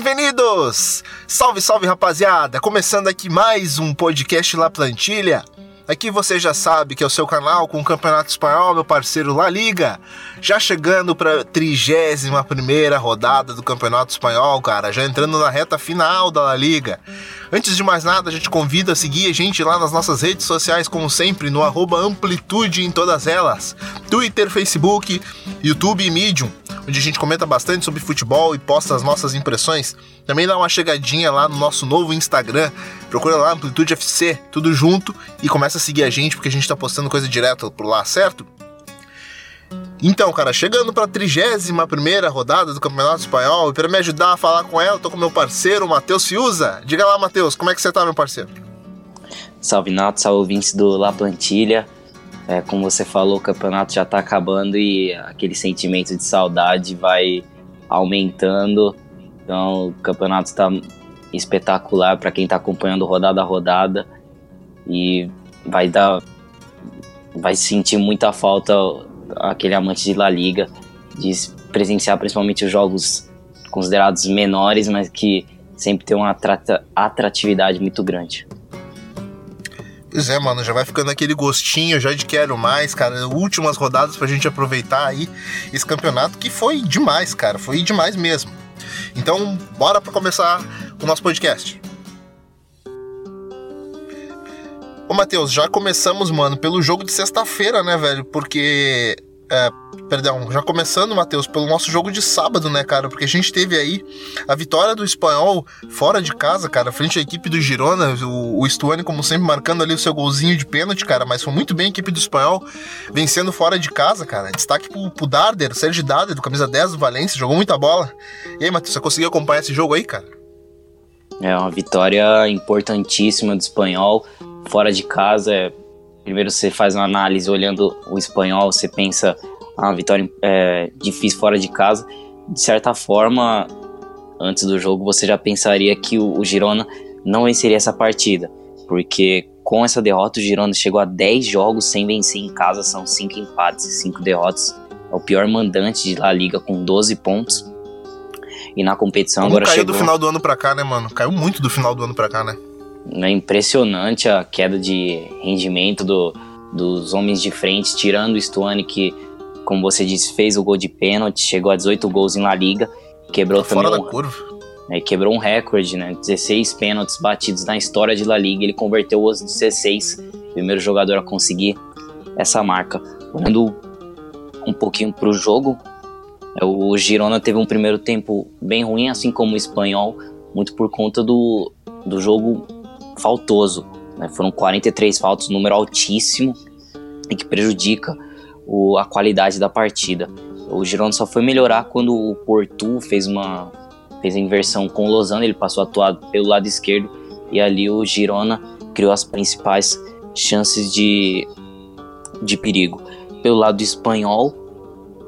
Bem-vindos! Salve, salve rapaziada! Começando aqui mais um podcast La Plantilha. Aqui você já sabe que é o seu canal com o Campeonato Espanhol, meu parceiro La Liga. Já chegando para a 31 rodada do Campeonato Espanhol, cara. Já entrando na reta final da La Liga. Antes de mais nada, a gente convida a seguir a gente lá nas nossas redes sociais, como sempre, no Amplitude em todas elas: Twitter, Facebook, YouTube e Medium, onde a gente comenta bastante sobre futebol e posta as nossas impressões. Também dá uma chegadinha lá no nosso novo Instagram, procura lá Amplitude FC, tudo junto, e começa a seguir a gente, porque a gente tá postando coisa direta por lá, certo? Então, cara, chegando para a 31 rodada do Campeonato Espanhol, e para me ajudar a falar com ela, tô com meu parceiro, Matheus Fiuza. Diga lá, Matheus, como é que você tá, meu parceiro? Salve Nato, salve ouvintes do La Plantilha. É, como você falou, o campeonato já tá acabando e aquele sentimento de saudade vai aumentando. Então, o campeonato está espetacular para quem está acompanhando rodada a rodada e vai dar vai sentir muita falta aquele amante de La Liga de presenciar principalmente os jogos considerados menores, mas que sempre tem uma atratividade muito grande. Pois é, mano, já vai ficando aquele gostinho já de quero mais, cara. Últimas rodadas pra gente aproveitar aí esse campeonato que foi demais, cara. Foi demais mesmo. Então, bora para começar o nosso podcast. Ô, Matheus, já começamos, mano, pelo jogo de sexta-feira, né, velho? Porque é, perdão, já começando, Matheus, pelo nosso jogo de sábado, né, cara? Porque a gente teve aí a vitória do Espanhol fora de casa, cara, frente à equipe do Girona. O, o Stuani, como sempre, marcando ali o seu golzinho de pênalti, cara. Mas foi muito bem a equipe do Espanhol vencendo fora de casa, cara. Destaque pro, pro Darder, Sérgio Darder, do camisa 10 do Valência, jogou muita bola. E aí, Matheus, você conseguiu acompanhar esse jogo aí, cara? É uma vitória importantíssima do Espanhol fora de casa. É primeiro você faz uma análise olhando o espanhol, você pensa uma vitória é, difícil fora de casa. De certa forma, antes do jogo você já pensaria que o, o Girona não venceria essa partida, porque com essa derrota o Girona chegou a 10 jogos sem vencer em casa, são 5 empates e 5 derrotas. É o pior mandante de La Liga com 12 pontos. E na competição Como agora caiu chegou... do final do ano pra cá, né, mano? Caiu muito do final do ano pra cá, né? É impressionante a queda de rendimento do, dos homens de frente, tirando o Stuani, que, como você disse, fez o gol de pênalti, chegou a 18 gols em La Liga, quebrou tá também. Fora um, da curva. Né, quebrou um recorde, né? 16 pênaltis batidos na história de La Liga, ele converteu os 16, primeiro jogador a conseguir essa marca. Olhando um pouquinho para o jogo, é, o Girona teve um primeiro tempo bem ruim, assim como o Espanhol, muito por conta do, do jogo faltoso. Né? Foram 43 faltas, um número altíssimo e que prejudica o, a qualidade da partida. O Girona só foi melhorar quando o Porto fez uma fez a inversão com o Lozano, ele passou a atuar pelo lado esquerdo e ali o Girona criou as principais chances de, de perigo. Pelo lado espanhol,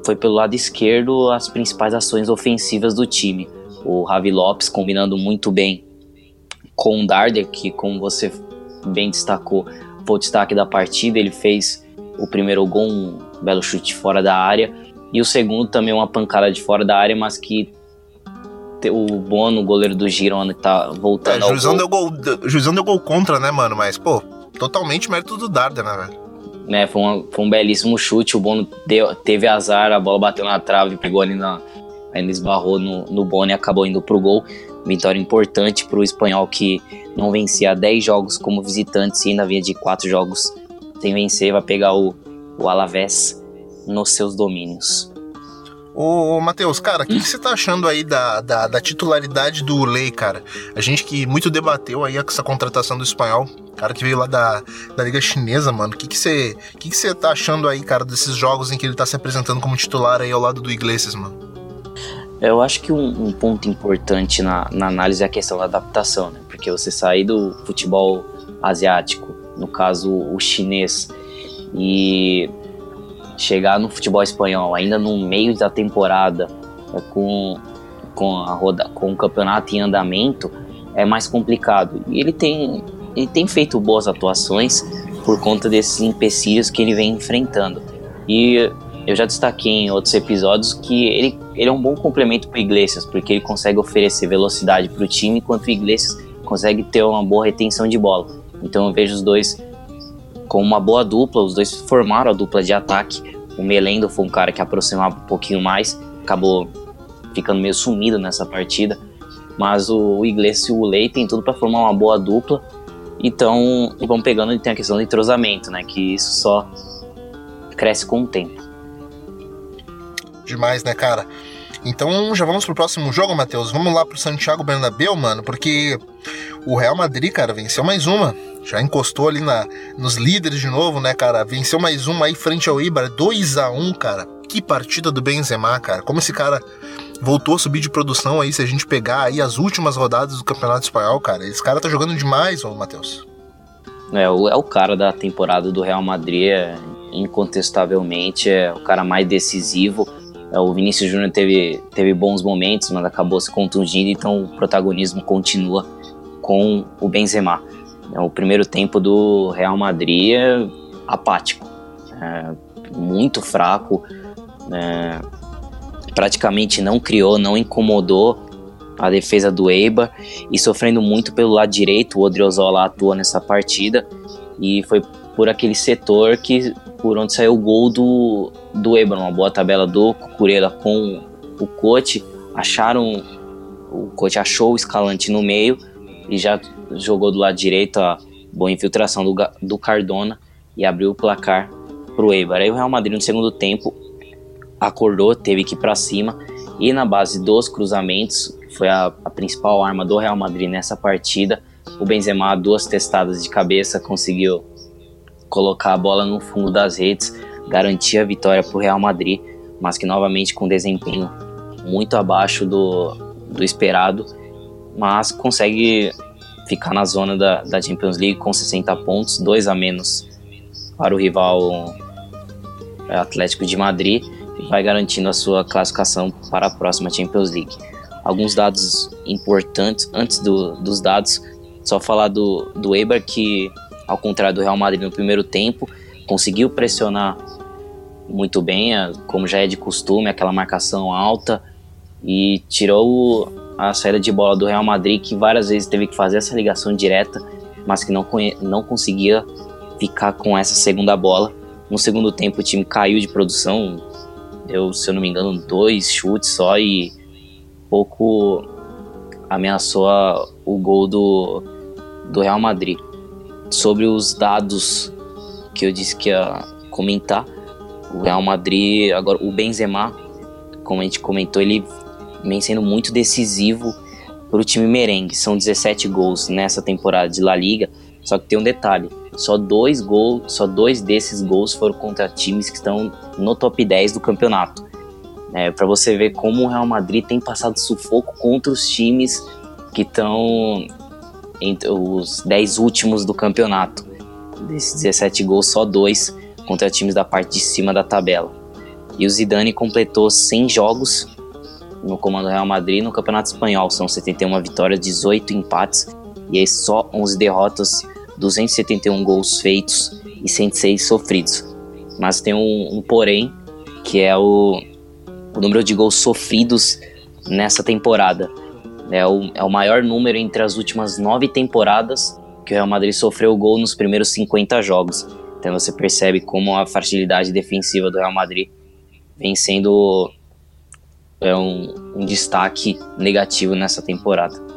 foi pelo lado esquerdo as principais ações ofensivas do time. O Ravi Lopes combinando muito bem com o Darder, que como você bem destacou, foi o destaque da partida, ele fez o primeiro gol, um belo chute fora da área, e o segundo também uma pancada de fora da área, mas que o Bono, o goleiro do Girona, tá voltando é, Juizão. Deu gol. Juizão deu gol contra, né, mano? Mas, pô, totalmente mérito do Darder, né, velho? Né, foi, uma, foi um belíssimo chute, o Bono deu, teve azar, a bola bateu na trave, pegou ali na... Ainda esbarrou no, no Bono e acabou indo pro gol. Vitória importante para o espanhol que não vencia 10 jogos como visitante e ainda vinha de 4 jogos sem vencer. Vai pegar o, o Alavés nos seus domínios. Ô, Matheus, cara, o que, que, você tá achando aí da, da, da, titularidade do Lei, cara? A gente que muito debateu aí essa contratação do espanhol, cara que veio lá da, da Liga Chinesa, mano. O que, que, você, que, que você tá achando aí, cara, desses jogos em que ele tá se apresentando como titular aí ao lado do Iglesias, mano? Eu acho que um, um ponto importante na, na, análise é a questão da adaptação, né? Porque você sair do futebol asiático, no caso o chinês, e chegar no futebol espanhol ainda no meio da temporada com, com, a roda, com o campeonato em andamento é mais complicado. E ele tem, ele tem feito boas atuações por conta desses empecilhos que ele vem enfrentando. E eu já destaquei em outros episódios que ele ele é um bom complemento para o Iglesias, porque ele consegue oferecer velocidade para o time, enquanto o Iglesias consegue ter uma boa retenção de bola. Então eu vejo os dois com uma boa dupla, os dois formaram a dupla de ataque. O Melendo foi um cara que aproximava um pouquinho mais, acabou ficando meio sumido nessa partida. Mas o Iglesias e o Lei tem tudo para formar uma boa dupla. Então, vão pegando tem a questão do entrosamento, né? Que isso só cresce com o tempo. Demais, né, cara? Então já vamos pro próximo jogo, Matheus. Vamos lá pro Santiago Bernabéu, mano, porque o Real Madrid, cara, venceu mais uma. Já encostou ali na, nos líderes de novo, né, cara? Venceu mais uma aí frente ao Ibar, 2 a 1 cara. Que partida do Benzema, cara. Como esse cara voltou a subir de produção aí, se a gente pegar aí as últimas rodadas do Campeonato Espanhol, cara. Esse cara tá jogando demais, ô Matheus. É, é o cara da temporada do Real Madrid, é, incontestavelmente, é o cara mais decisivo é, o Vinícius Júnior teve, teve bons momentos, mas acabou se contundindo, então o protagonismo continua com o Benzema. É, o primeiro tempo do Real Madrid é apático, é, muito fraco, é, praticamente não criou, não incomodou a defesa do Eibar e sofrendo muito pelo lado direito. O Odriozola atua nessa partida e foi por aquele setor que por onde saiu o gol do, do Eibar, uma boa tabela do Cucurella com o Cote, acharam o Cote achou o Escalante no meio e já jogou do lado direito a boa infiltração do, do Cardona e abriu o placar para o Eibar. Aí o Real Madrid no segundo tempo acordou, teve que ir para cima e na base dos cruzamentos foi a, a principal arma do Real Madrid nessa partida. O Benzema, duas testadas de cabeça, conseguiu colocar a bola no fundo das redes, garantir a vitória para o Real Madrid, mas que novamente com desempenho muito abaixo do, do esperado, mas consegue ficar na zona da, da Champions League com 60 pontos, dois a menos para o rival é, Atlético de Madrid, e vai garantindo a sua classificação para a próxima Champions League. Alguns dados importantes, antes do, dos dados, só falar do, do Eibar que ao contrário do Real Madrid no primeiro tempo, conseguiu pressionar muito bem, como já é de costume, aquela marcação alta e tirou a saída de bola do Real Madrid, que várias vezes teve que fazer essa ligação direta, mas que não, não conseguia ficar com essa segunda bola. No segundo tempo, o time caiu de produção, deu, se eu não me engano, dois chutes só e pouco ameaçou a, o gol do, do Real Madrid sobre os dados que eu disse que ia comentar. O Real Madrid, agora o Benzema, como a gente comentou, ele vem sendo muito decisivo para o time merengue. São 17 gols nessa temporada de La Liga. Só que tem um detalhe: só dois gols, só dois desses gols foram contra times que estão no top 10 do campeonato. É, para você ver como o Real Madrid tem passado sufoco contra os times que estão entre os 10 últimos do campeonato. Desses 17 gols, só dois contra times da parte de cima da tabela. E o Zidane completou 100 jogos no comando Real Madrid no Campeonato Espanhol. São 71 vitórias, 18 empates e aí só 11 derrotas, 271 gols feitos e 106 sofridos. Mas tem um, um porém, que é o, o número de gols sofridos nessa temporada. É o, é o maior número entre as últimas nove temporadas que o Real Madrid sofreu gol nos primeiros 50 jogos. Então você percebe como a fragilidade defensiva do Real Madrid vem sendo é um, um destaque negativo nessa temporada.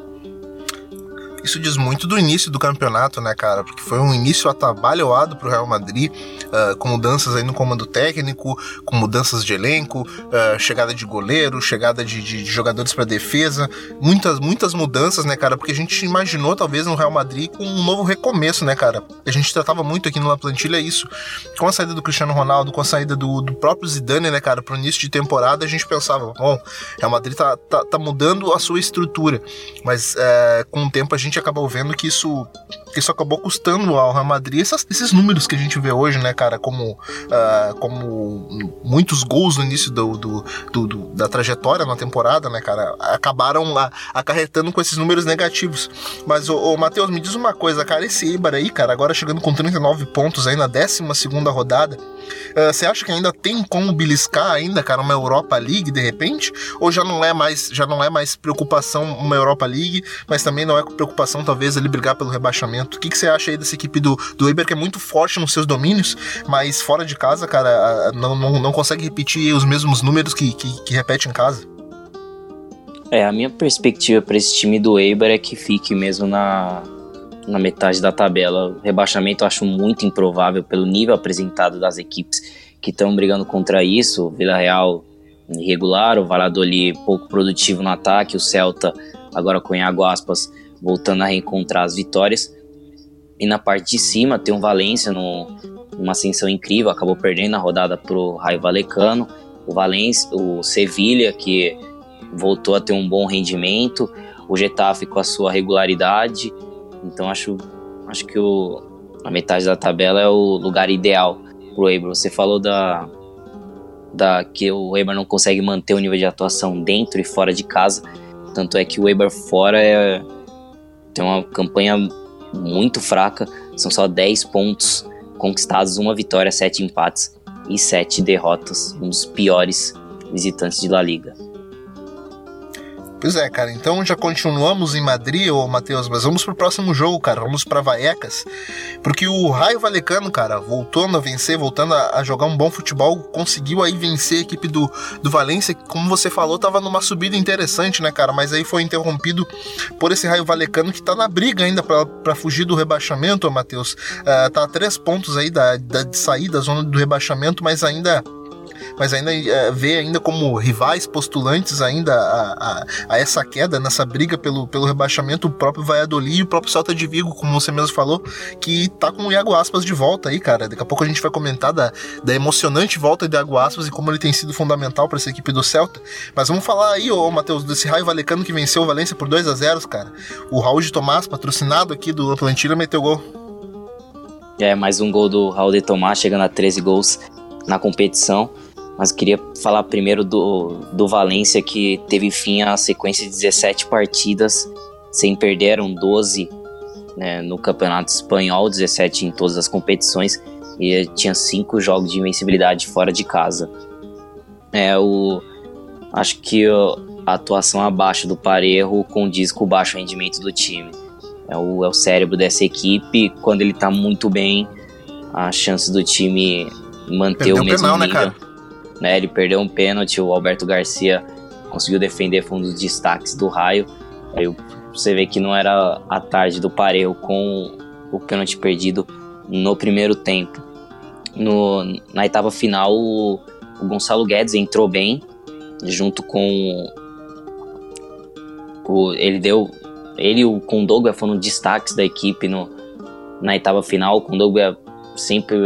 Isso diz muito do início do campeonato, né, cara? Porque foi um início atabalhoado pro Real Madrid, uh, com mudanças aí no comando técnico, com mudanças de elenco, uh, chegada de goleiro, chegada de, de, de jogadores para defesa, muitas, muitas mudanças, né, cara? Porque a gente imaginou, talvez, no Real Madrid com um novo recomeço, né, cara? A gente tratava muito aqui na plantilha isso. Com a saída do Cristiano Ronaldo, com a saída do, do próprio Zidane, né, cara, pro início de temporada, a gente pensava, bom, Real Madrid tá, tá, tá mudando a sua estrutura, mas uh, com o tempo a gente gente acabou vendo que isso isso acabou custando ao Real Madrid essas, esses números que a gente vê hoje, né, cara, como, uh, como muitos gols no início do, do, do, do, da trajetória na temporada, né, cara, acabaram a, acarretando com esses números negativos. Mas, ô, Matheus, me diz uma coisa, cara, esse Eibar aí, cara, agora chegando com 39 pontos aí na 12 segunda rodada, uh, você acha que ainda tem como beliscar ainda, cara, uma Europa League de repente? Ou já não é mais, já não é mais preocupação uma Europa League, mas também não é preocupação talvez ele brigar pelo rebaixamento? O que, que você acha aí dessa equipe do, do Eibar que é muito forte nos seus domínios, mas fora de casa, cara, não, não, não consegue repetir os mesmos números que, que, que repete em casa? É, a minha perspectiva para esse time do Eibar é que fique mesmo na, na metade da tabela. Rebaixamento eu acho muito improvável pelo nível apresentado das equipes que estão brigando contra isso. Vila Real irregular, o Valladolid pouco produtivo no ataque, o Celta agora com Iago Aspas voltando a reencontrar as vitórias. E na parte de cima tem um Valência no, numa ascensão incrível, acabou perdendo a rodada pro Raio Valecano. O Valência, o Sevilha que voltou a ter um bom rendimento, o Getafe com a sua regularidade, então acho, acho que o, a metade da tabela é o lugar ideal pro Eibar. Você falou da, da que o Eibar não consegue manter o nível de atuação dentro e fora de casa. Tanto é que o Eibar fora é, tem uma campanha muito fraca. São só 10 pontos conquistados, uma vitória, 7 empates e 7 derrotas. Um dos piores visitantes de La Liga. Pois é, cara. Então já continuamos em Madrid, ô Matheus, mas vamos pro próximo jogo, cara. Vamos para Vallecas. Porque o Raio Valecano, cara, voltando a vencer, voltando a, a, jogar um bom futebol, conseguiu aí vencer a equipe do, do Valência, que, como você falou, tava numa subida interessante, né, cara? Mas aí foi interrompido por esse Raio Valecano que tá na briga ainda para fugir do rebaixamento, ô Matheus. Uh, tá a três pontos aí da, da, de sair da zona do rebaixamento, mas ainda mas ainda é, vê ainda como rivais postulantes ainda a, a, a, essa queda, nessa briga pelo, pelo rebaixamento, o próprio Valladolid e o próprio Salta de Vigo, como você mesmo falou, que tá com o Iago Aspas de volta aí, cara. Daqui a pouco a gente vai comentar da, da emocionante volta de Iago Aspas e como ele tem sido fundamental para essa equipe do Celta. Mas vamos falar aí, ô Matheus, desse Raio Valecano que venceu o Valência por 2 a 0 cara. O Raul de Tomás, patrocinado aqui do Atlantina, meteu gol. É, mais um gol do Raul de Tomás, chegando a 13 gols na competição. Mas queria falar primeiro do, do Valência, que teve fim a sequência de 17 partidas sem perder, eram 12 né, no Campeonato Espanhol, 17 em todas as competições, e tinha 5 jogos de invencibilidade fora de casa. É, o, acho que a atuação abaixo do Parejo condiz com o baixo rendimento do time. É o, é o cérebro dessa equipe, quando ele tá muito bem, a chance do time manter Perdeu o mesmo penal, né, nível. Né, cara? Né? Ele perdeu um pênalti, o Alberto Garcia conseguiu defender, foi um dos destaques do raio. Aí você vê que não era a tarde do Pareu com o pênalti perdido no primeiro tempo. No, na etapa final, o, o Gonçalo Guedes entrou bem, junto com o, ele deu ele e o Kondogba foram destaques da equipe no, na etapa final. O Kondogba sempre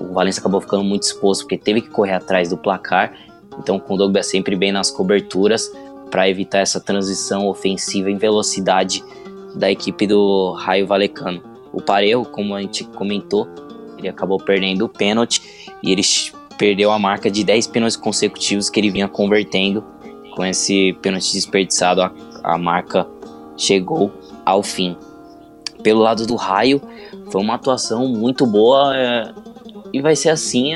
o Valencia acabou ficando muito exposto porque teve que correr atrás do placar. Então, com o Dogba sempre bem nas coberturas para evitar essa transição ofensiva em velocidade da equipe do Raio Valecano. O Parejo, como a gente comentou, ele acabou perdendo o pênalti e ele perdeu a marca de 10 pênaltis consecutivos que ele vinha convertendo. Com esse pênalti desperdiçado, a, a marca chegou ao fim. Pelo lado do Raio, foi uma atuação muito boa. É, e vai ser assim,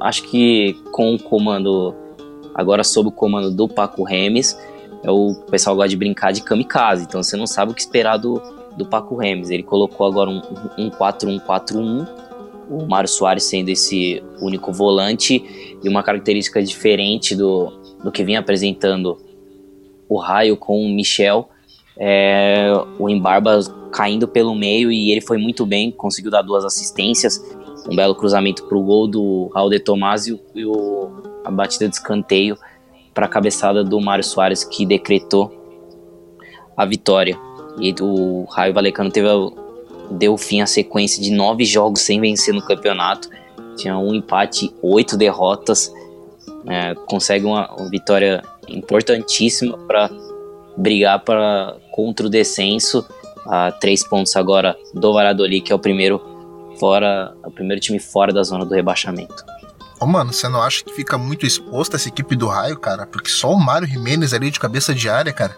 acho que com o comando, agora sob o comando do Paco Remes, é o pessoal gosta de brincar de kamikaze, então você não sabe o que esperar do, do Paco Remes. Ele colocou agora um, um 4-1-4-1, o Mário Soares sendo esse único volante, e uma característica diferente do, do que vinha apresentando o Raio com o Michel, é, o Embarba caindo pelo meio e ele foi muito bem, conseguiu dar duas assistências, um belo cruzamento para o gol do Raul de Tomás e, o, a batida de escanteio para a cabeçada do Mário Soares que decretou a vitória. E o Raio Valecano teve deu fim à sequência de nove jogos sem vencer no campeonato. Tinha um empate, oito derrotas. É, consegue uma, uma vitória importantíssima para brigar para contra o descenso a três pontos agora do Valladolid, que é o primeiro fora, o primeiro time fora da zona do rebaixamento. Ô, mano, você não acha que fica muito exposto essa equipe do Raio, cara? Porque só o Mário Jimenez ali de cabeça de área, cara.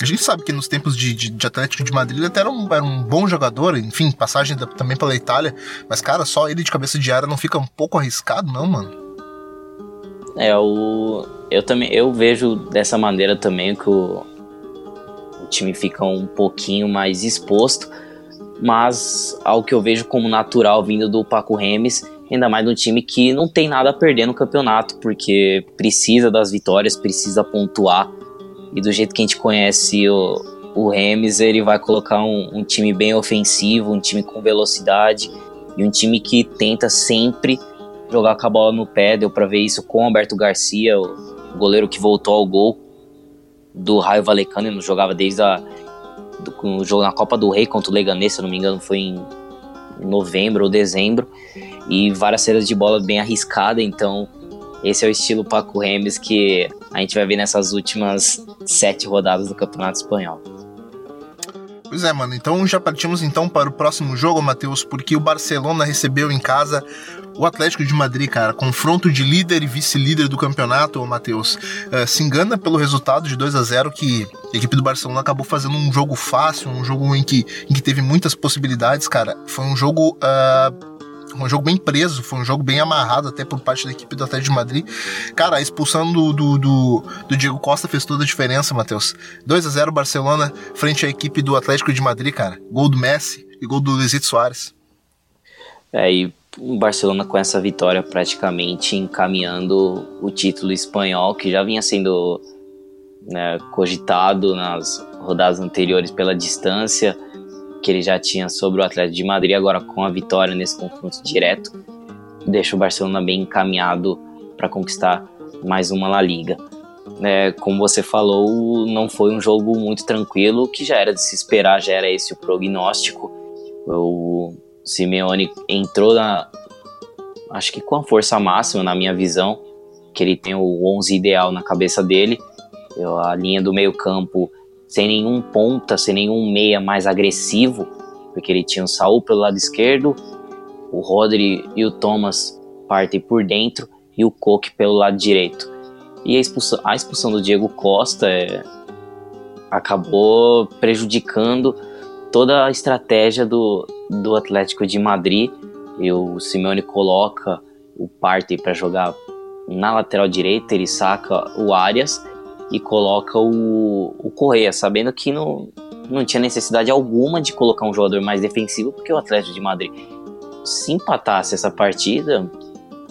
A gente sabe que nos tempos de, de, de Atlético de Madrid ele até era um, era um bom jogador, enfim, passagem da, também pela Itália. Mas, cara, só ele de cabeça de área não fica um pouco arriscado, não, mano? É, o, eu também eu vejo dessa maneira também que o, o time fica um pouquinho mais exposto, mas ao que eu vejo como natural vindo do Paco Remes ainda mais num time que não tem nada a perder no campeonato, porque precisa das vitórias, precisa pontuar. E do jeito que a gente conhece o, o Remes, ele vai colocar um, um time bem ofensivo, um time com velocidade e um time que tenta sempre jogar com a bola no pé. Deu para ver isso com o Alberto Garcia, o goleiro que voltou ao gol do Raio Valecano, ele não jogava desde a, do, o jogo na Copa do Rei contra o Leganês, se eu não me engano, foi em novembro ou dezembro e várias saídas de bola bem arriscada, então esse é o estilo Paco Remes que a gente vai ver nessas últimas sete rodadas do Campeonato Espanhol. Pois é, mano. Então já partimos então para o próximo jogo, Matheus, porque o Barcelona recebeu em casa o Atlético de Madrid, cara. Confronto de líder e vice-líder do campeonato, Matheus. Uh, se engana pelo resultado de 2 a 0 que a equipe do Barcelona acabou fazendo um jogo fácil, um jogo em que, em que teve muitas possibilidades, cara. Foi um jogo uh, um jogo bem preso, foi um jogo bem amarrado até por parte da equipe do Atlético de Madrid. Cara, a expulsão do, do, do, do Diego Costa fez toda a diferença, Matheus. 2 a 0 Barcelona frente à equipe do Atlético de Madrid, cara. Gol do Messi e gol do Luizito Soares. É, e o Barcelona com essa vitória praticamente encaminhando o título espanhol, que já vinha sendo né, cogitado nas rodadas anteriores pela distância que ele já tinha sobre o Atlético de Madrid, agora com a vitória nesse confronto direto, deixa o Barcelona bem encaminhado para conquistar mais uma La Liga. É, como você falou, não foi um jogo muito tranquilo, que já era de se esperar, já era esse o prognóstico. O Simeone entrou na, acho que com a força máxima, na minha visão, que ele tem o 11 ideal na cabeça dele. A linha do meio campo sem nenhum ponta, sem nenhum meia mais agressivo, porque ele tinha o Saul pelo lado esquerdo, o Rodri e o Thomas partem por dentro e o Coque pelo lado direito. E a expulsão, a expulsão do Diego Costa é, acabou prejudicando toda a estratégia do, do Atlético de Madrid. E o Simeone coloca o Partey para jogar na lateral direita, ele saca o Arias e coloca o, o Correia, sabendo que não, não tinha necessidade alguma de colocar um jogador mais defensivo, porque o Atlético de Madrid, se empatasse essa partida,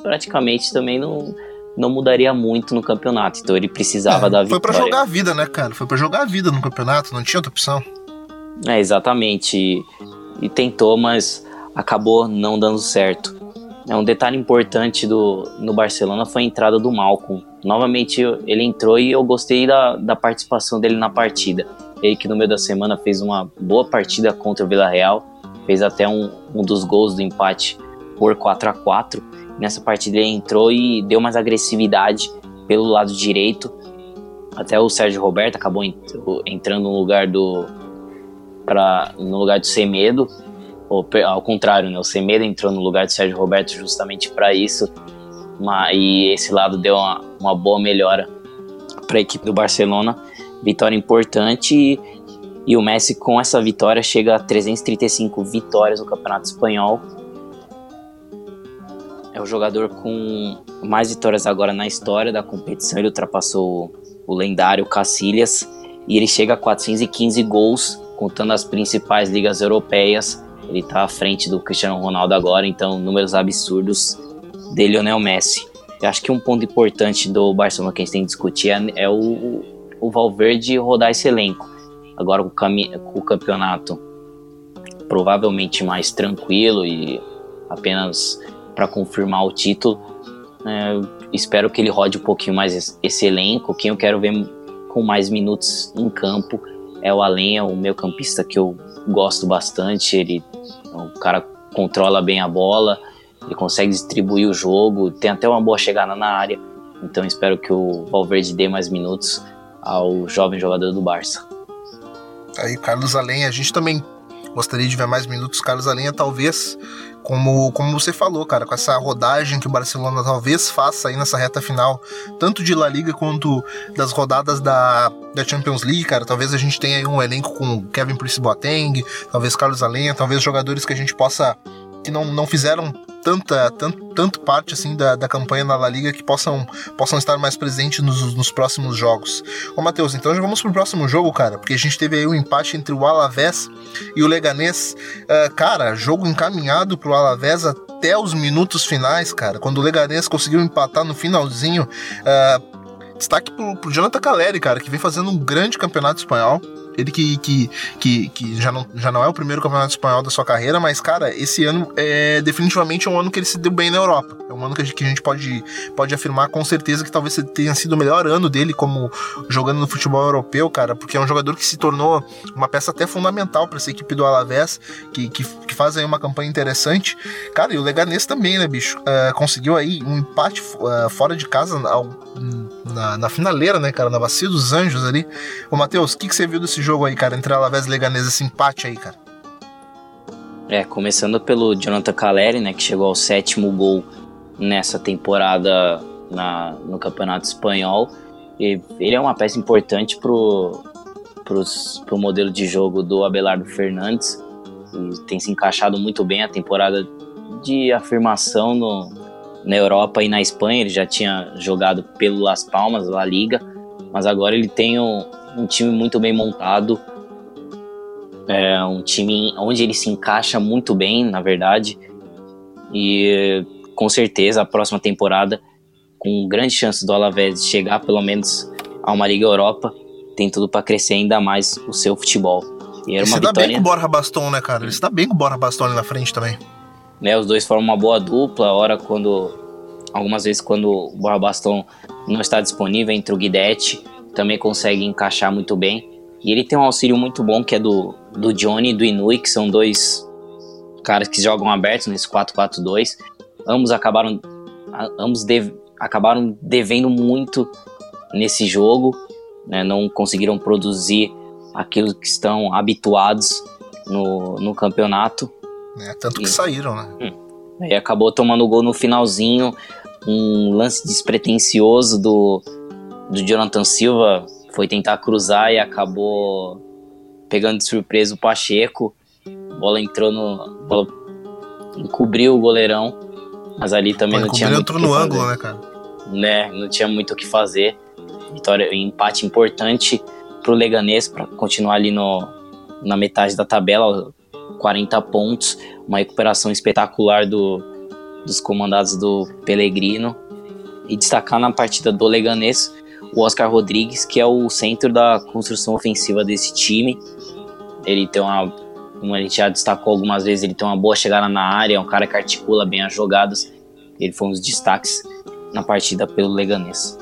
praticamente também não, não mudaria muito no campeonato. Então ele precisava é, da vitória. Foi para jogar a vida, né, cara? Foi para jogar a vida no campeonato, não tinha outra opção. É, exatamente. E, e tentou, mas acabou não dando certo. É um detalhe importante do no Barcelona foi a entrada do Malcolm. Novamente ele entrou e eu gostei da, da participação dele na partida. Ele que no meio da semana fez uma boa partida contra o Villarreal, fez até um, um dos gols do empate por 4 a 4 Nessa partida ele entrou e deu mais agressividade pelo lado direito. Até o Sérgio Roberto acabou entrando no lugar do para no lugar do Semedo ao contrário, né? O Semedo entrou no lugar do Sérgio Roberto justamente para isso. E esse lado deu uma, uma boa melhora para a equipe do Barcelona. Vitória importante e, e o Messi com essa vitória chega a 335 vitórias no Campeonato Espanhol. É o jogador com mais vitórias agora na história da competição. Ele ultrapassou o lendário Cacilhas e ele chega a 415 gols, contando as principais ligas europeias ele tá à frente do Cristiano Ronaldo agora, então números absurdos de Lionel Messi. Eu acho que um ponto importante do Barcelona que a gente tem que discutir é, é o, o Valverde rodar esse elenco. Agora com o, o campeonato provavelmente mais tranquilo e apenas para confirmar o título, é, espero que ele rode um pouquinho mais esse, elenco. Quem eu quero ver com mais minutos em campo é o Alenha, o meu campista que eu gosto bastante. Ele o cara controla bem a bola, ele consegue distribuir o jogo, tem até uma boa chegada na área. Então espero que o Valverde dê mais minutos ao jovem jogador do Barça. Aí, Carlos Além, a gente também gostaria de ver mais minutos. Carlos Além, talvez como, como você falou, cara, com essa rodagem que o Barcelona talvez faça aí nessa reta final, tanto de La Liga quanto das rodadas da, da Champions League, cara, talvez a gente tenha aí um elenco com Kevin Prince Boateng, talvez Carlos Alenha, talvez jogadores que a gente possa que não, não fizeram tanta, tanto, tanto parte assim da, da campanha na La Liga que possam, possam estar mais presentes nos, nos próximos jogos. Ô Matheus, então já vamos pro próximo jogo, cara, porque a gente teve aí um empate entre o Alavés e o Leganês. Uh, cara, jogo encaminhado pro Alavés até os minutos finais, cara, quando o Leganês conseguiu empatar no finalzinho. Uh, destaque pro, pro Jonathan Caleri, cara, que vem fazendo um grande campeonato espanhol. Ele que, que, que, que, já, não, já não é o primeiro campeonato espanhol da sua carreira, mas, cara, esse ano é definitivamente um ano que ele se deu bem na Europa. É um ano que a gente, que a gente pode, pode afirmar com certeza que talvez tenha sido o melhor ano dele como jogando no futebol europeu, cara, porque é um jogador que se tornou uma peça até fundamental para essa equipe do Alavés, que, que, que, faz aí uma campanha interessante. Cara, e o Leganês também, né, bicho? Uh, conseguiu aí um empate uh, fora de casa ao, na, na finaleira, né, cara, na Bacia dos Anjos ali. Ô, Matheus, o que, que você viu desse jogo? Jogo aí, cara, entre Alavés e Leganés, esse empate aí, cara? É, começando pelo Jonathan Caleri, né, que chegou ao sétimo gol nessa temporada na, no Campeonato Espanhol. E ele é uma peça importante pro, pros, pro modelo de jogo do Abelardo Fernandes. E tem se encaixado muito bem a temporada de afirmação no, na Europa e na Espanha. Ele já tinha jogado pelo Las Palmas, La Liga, mas agora ele tem um, um time muito bem montado, é um time onde ele se encaixa muito bem, na verdade, e com certeza a próxima temporada, com grande chance do Alavés de chegar pelo menos a uma Liga Europa, tem tudo para crescer ainda mais o seu futebol. E era uma Ele vitória... bem com o Borja Baston, né, cara? Ele está bem com o Borja Baston ali na frente também. Né, os dois formam uma boa dupla, hora quando algumas vezes quando o Borja Baston não está disponível entre o Guidetti também consegue encaixar muito bem. E ele tem um auxílio muito bom que é do, do Johnny e do Inui, que são dois caras que jogam abertos nesse 4-4-2. Ambos acabaram ambos dev, acabaram devendo muito nesse jogo, né? não conseguiram produzir aquilo que estão habituados no, no campeonato. É, tanto que e, saíram, né? Hum, aí acabou tomando gol no finalzinho, um lance despretensioso do, do Jonathan Silva foi tentar cruzar e acabou pegando de surpresa o Pacheco. A bola entrou no. bola encobriu o goleirão, mas ali também Pô, não tinha muito entrou no ângulo, né, cara? Né, não tinha muito o que fazer. Vitória, empate importante pro Leganês para continuar ali no, na metade da tabela, 40 pontos, uma recuperação espetacular do, dos comandados do Pellegrino. E destacar na partida do Leganês o Oscar Rodrigues, que é o centro da construção ofensiva desse time. Ele tem uma, como a gente já destacou algumas vezes, ele tem uma boa chegada na área, é um cara que articula bem as jogadas. Ele foi um dos destaques na partida pelo Leganês.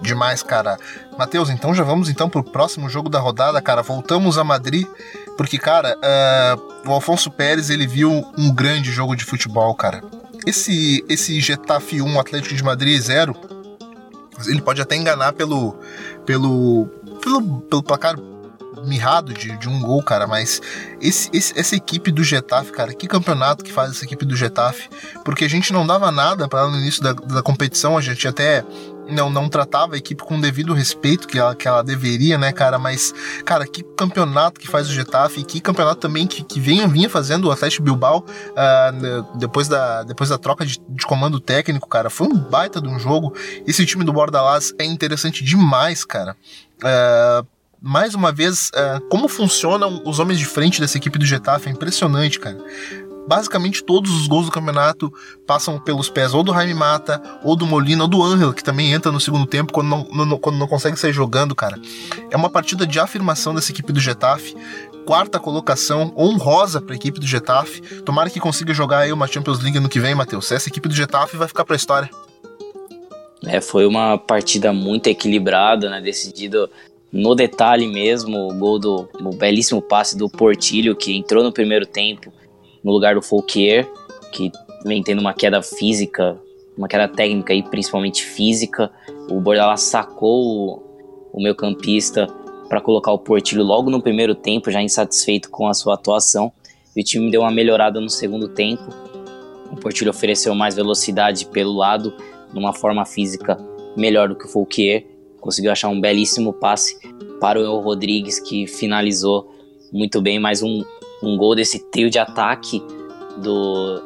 Demais, cara. Matheus, então já vamos então pro próximo jogo da rodada, cara. Voltamos a Madrid, porque, cara, uh, o Alfonso Pérez ele viu um grande jogo de futebol, cara. Esse, esse Getafe 1, Atlético de Madrid 0, ele pode até enganar pelo, pelo, pelo, pelo placar mirrado de, de um gol, cara, mas esse, esse, essa equipe do Getafe, cara, que campeonato que faz essa equipe do Getafe? Porque a gente não dava nada para no início da, da competição, a gente até não, não tratava a equipe com o devido respeito que ela, que ela deveria, né, cara? Mas, cara, que campeonato que faz o Getafe, que campeonato também que, que vinha, vinha fazendo o Atlético Bilbao uh, depois, da, depois da troca de, de, comando técnico, cara. Foi um baita de um jogo. Esse time do Bordalás é interessante demais, cara. Uh, mais uma vez, uh, como funcionam os homens de frente dessa equipe do Getafe é impressionante, cara basicamente todos os gols do campeonato passam pelos pés ou do Jaime Mata, ou do Molina, ou do Angel, que também entra no segundo tempo quando não, não, quando não consegue sair jogando, cara. É uma partida de afirmação dessa equipe do Getafe. Quarta colocação honrosa para a equipe do Getafe. Tomara que consiga jogar aí uma Champions League no que vem, Matheus. Essa equipe do Getafe vai ficar para a história. É, foi uma partida muito equilibrada, né? Decidido no detalhe mesmo, o gol do o belíssimo passe do Portilho que entrou no primeiro tempo no lugar do Fouquier, que vem tendo uma queda física, uma queda técnica e principalmente física. O Bordalás sacou o, o meu campista para colocar o Portilho logo no primeiro tempo, já insatisfeito com a sua atuação. E o time deu uma melhorada no segundo tempo. O Portilho ofereceu mais velocidade pelo lado, numa forma física melhor do que o Fouquier. Conseguiu achar um belíssimo passe para o El Rodrigues, que finalizou muito bem. Mais um, um gol desse trio de ataque do,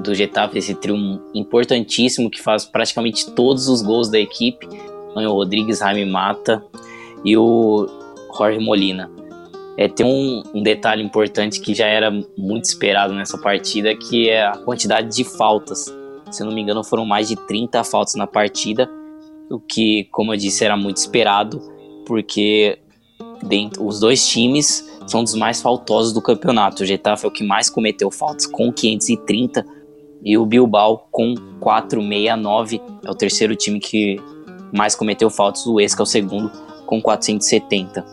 do Getafe, esse trio importantíssimo que faz praticamente todos os gols da equipe. O Rodrigues, Jaime Mata e o Jorge Molina. É, tem um, um, detalhe importante que já era muito esperado nessa partida, que é a quantidade de faltas. Se eu não me engano, foram mais de 30 faltas na partida, o que, como eu disse, era muito esperado, porque dentro, os dois times são dos mais faltosos do campeonato. O Getafe é o que mais cometeu faltas, com 530, e o Bilbao com 469. É o terceiro time que mais cometeu faltas, o Esca é o segundo, com 470.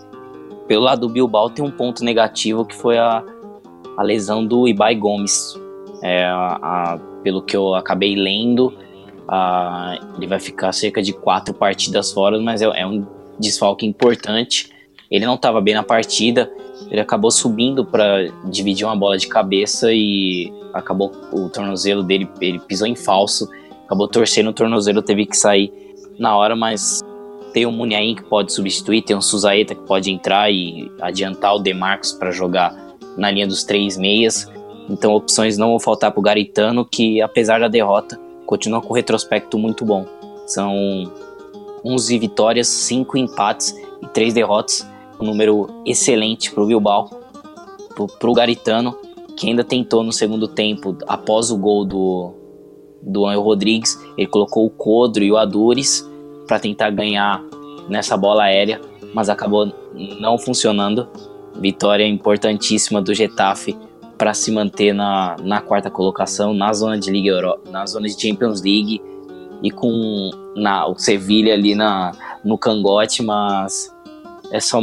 Pelo lado do Bilbao tem um ponto negativo que foi a, a lesão do Ibai Gomes. É, a, a, pelo que eu acabei lendo, ele vai ficar cerca de quatro partidas fora, mas é, é um desfalque importante. Ele não estava bem na partida, ele acabou subindo para dividir uma bola de cabeça e acabou o tornozelo dele, ele pisou em falso, acabou torcendo o tornozelo, teve que sair na hora, mas tem o Muniain que pode substituir, tem o Suzaeta que pode entrar e adiantar o Demarcos para jogar na linha dos três meias. Então opções não vão faltar para o Garitano, que apesar da derrota, continua com um retrospecto muito bom. São 11 vitórias, 5 empates e 3 derrotas. Um número excelente para o Bilbao. Para o Garitano, que ainda tentou no segundo tempo, após o gol do, do Anel Rodrigues, ele colocou o Codro e o Adures para tentar ganhar nessa bola aérea, mas acabou não funcionando. Vitória importantíssima do Getafe para se manter na, na quarta colocação na zona de Liga Euro, na zona de Champions League e com na, o Sevilha ali na, no cangote, mas é só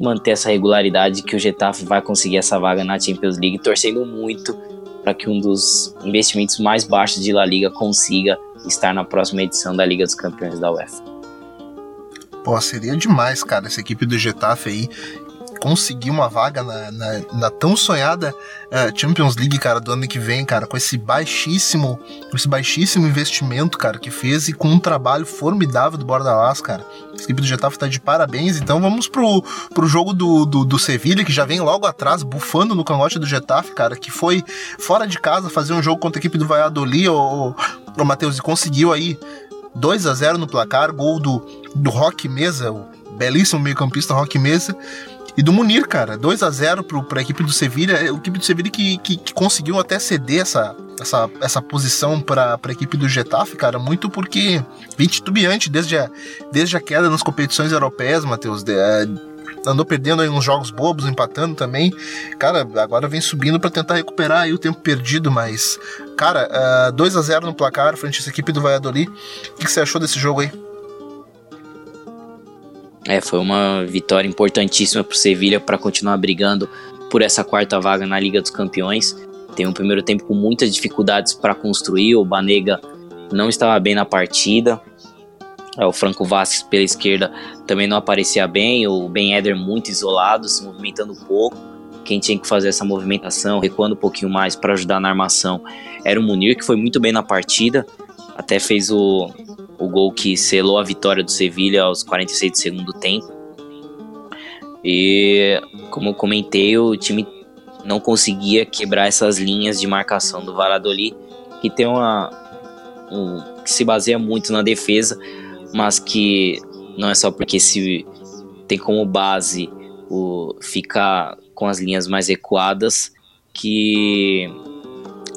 manter essa regularidade que o Getafe vai conseguir essa vaga na Champions League, torcendo muito para que um dos investimentos mais baixos de La Liga consiga estar na próxima edição da Liga dos Campeões da UEFA. Pô, seria demais, cara, essa equipe do Getafe aí conseguir uma vaga na, na, na tão sonhada uh, Champions League, cara, do ano que vem, cara, com esse baixíssimo, com esse baixíssimo investimento, cara, que fez e com um trabalho formidável do Bordalás, cara. A equipe do Getafe tá de parabéns, então vamos pro, pro jogo do, do, do Sevilha, que já vem logo atrás, bufando no cangote do Getafe, cara, que foi fora de casa fazer um jogo contra a equipe do Valladolid, o, o Matheus, e conseguiu aí 2 a 0 no placar, gol do, do Rock Mesa, o belíssimo meio-campista Rock Mesa e do Munir, cara. 2 a 0 para a equipe do Sevilha. É, o equipe do Sevilha que, que, que, conseguiu até ceder essa, essa, essa posição para a equipe do Getafe, cara, muito porque vem titubeante desde a, desde a queda nas competições europeias, Matheus. É, andou perdendo aí uns jogos bobos, empatando também. Cara, agora vem subindo para tentar recuperar aí o tempo perdido, mas, cara, uh, é, 2 a 0 no placar frente a essa equipe do Valladolid. O que, que você achou desse jogo aí? É, foi uma vitória importantíssima para o Sevilha para continuar brigando por essa quarta vaga na Liga dos Campeões. Tem um primeiro tempo com muitas dificuldades para construir. O Banega não estava bem na partida. É, o Franco Vasquez pela esquerda também não aparecia bem. O Ben Eder muito isolado, se movimentando pouco. Quem tinha que fazer essa movimentação, recuando um pouquinho mais para ajudar na armação, era o Munir, que foi muito bem na partida. Até fez o, o gol que selou a vitória do Sevilha aos 46 do segundo tempo. E como eu comentei, o time não conseguia quebrar essas linhas de marcação do Valladolid, que tem uma um, que se baseia muito na defesa, mas que não é só porque se tem como base o ficar com as linhas mais recuadas que